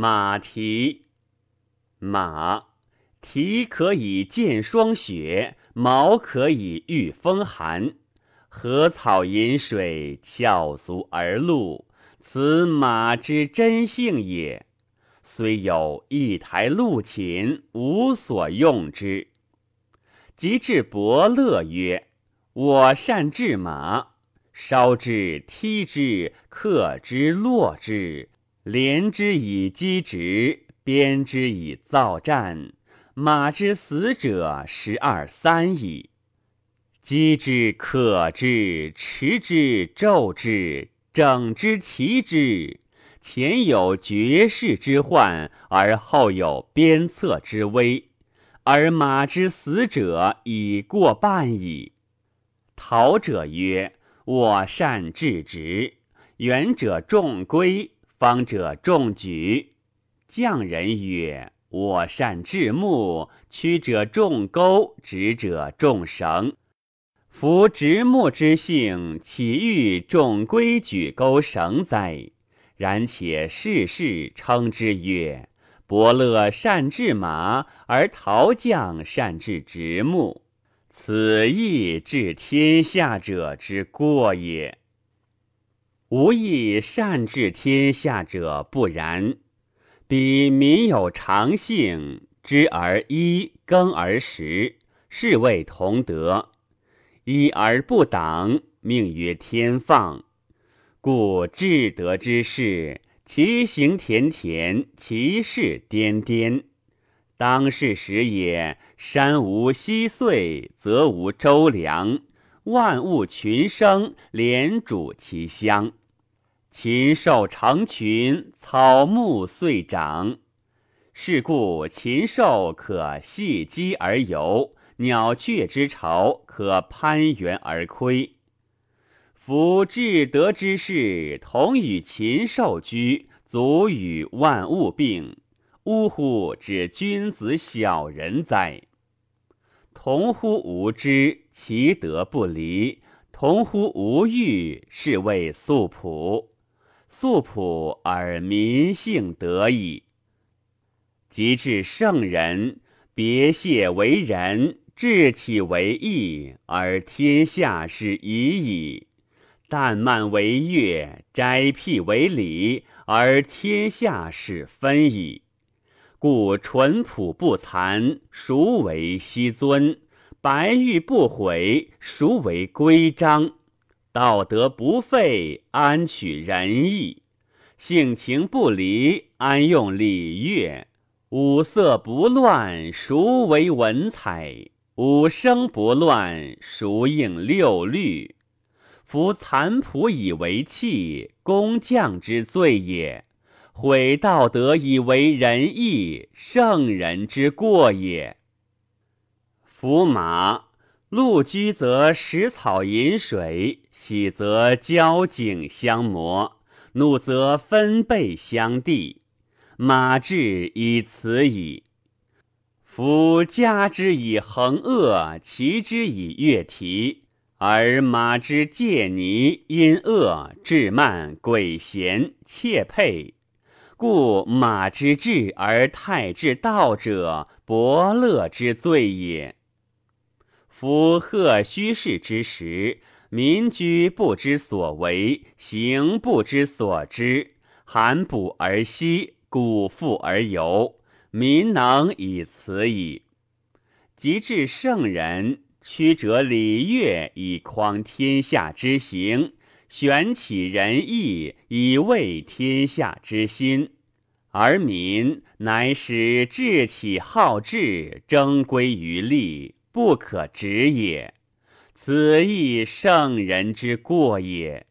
马蹄，马蹄可以见霜雪，毛可以御风寒。禾草饮水，翘足而路，此马之真性也。虽有一台鹿琴，无所用之。及至伯乐曰：“我善治马，烧之，踢之，克之，落之。”连之以击直，鞭之以造战。马之死者十二三矣。击之，可之，持之，骤之，整之，齐之。前有绝世之患，而后有鞭策之危，而马之死者已过半矣。陶者曰：“我善治直，远者重归。”方者重举，匠人曰：“我善治木，曲者重钩，直者重绳。夫直木之性，岂欲重规矩钩绳哉？然且世事称之曰：伯乐善治马，而陶匠善治直木，此亦治天下者之过也。”吾亦善治天下者不然，彼民有常性，知而一，耕而食，是谓同德；一而不党，命曰天放。故至德之士，其行田田，其事颠颠。当世时也，山无溪岁，则无周粮。万物群生，连主其乡；禽兽成群，草木遂长。是故禽兽可戏鸡而游，鸟雀之巢可攀援而窥。夫至德之士，同与禽兽居，足与万物并。呜呼！之君子小人哉！同乎无知，其德不离；同乎无欲，是谓素朴。素朴而民性得矣。及至圣人，别谢为仁，志起为义，而天下是已矣；淡慢为乐，斋辟为礼，而天下是分矣。故淳朴不残，孰为希尊；白玉不毁，孰为规章？道德不废，安取仁义？性情不离，安用礼乐？五色不乱，孰为文采？五声不乱，孰应六律？夫残朴以为器，工匠之罪也。毁道德以为仁义，圣人之过也。夫马，陆居则食草饮水，喜则交颈相磨，怒则分背相递。马志以此矣。夫加之以横恶，骑之以越蹄，而马之介泥，因恶，志慢，鬼贤，窃佩。故马之至而太之道者，伯乐之罪也。夫贺虚氏之时，民居不知所为，行不知所知，寒补而息，谷复而游，民能以此矣。及至圣人，曲折礼乐以匡天下之行。选起仁义以慰天下之心，而民乃使志起好志，争归于利，不可止也。此亦圣人之过也。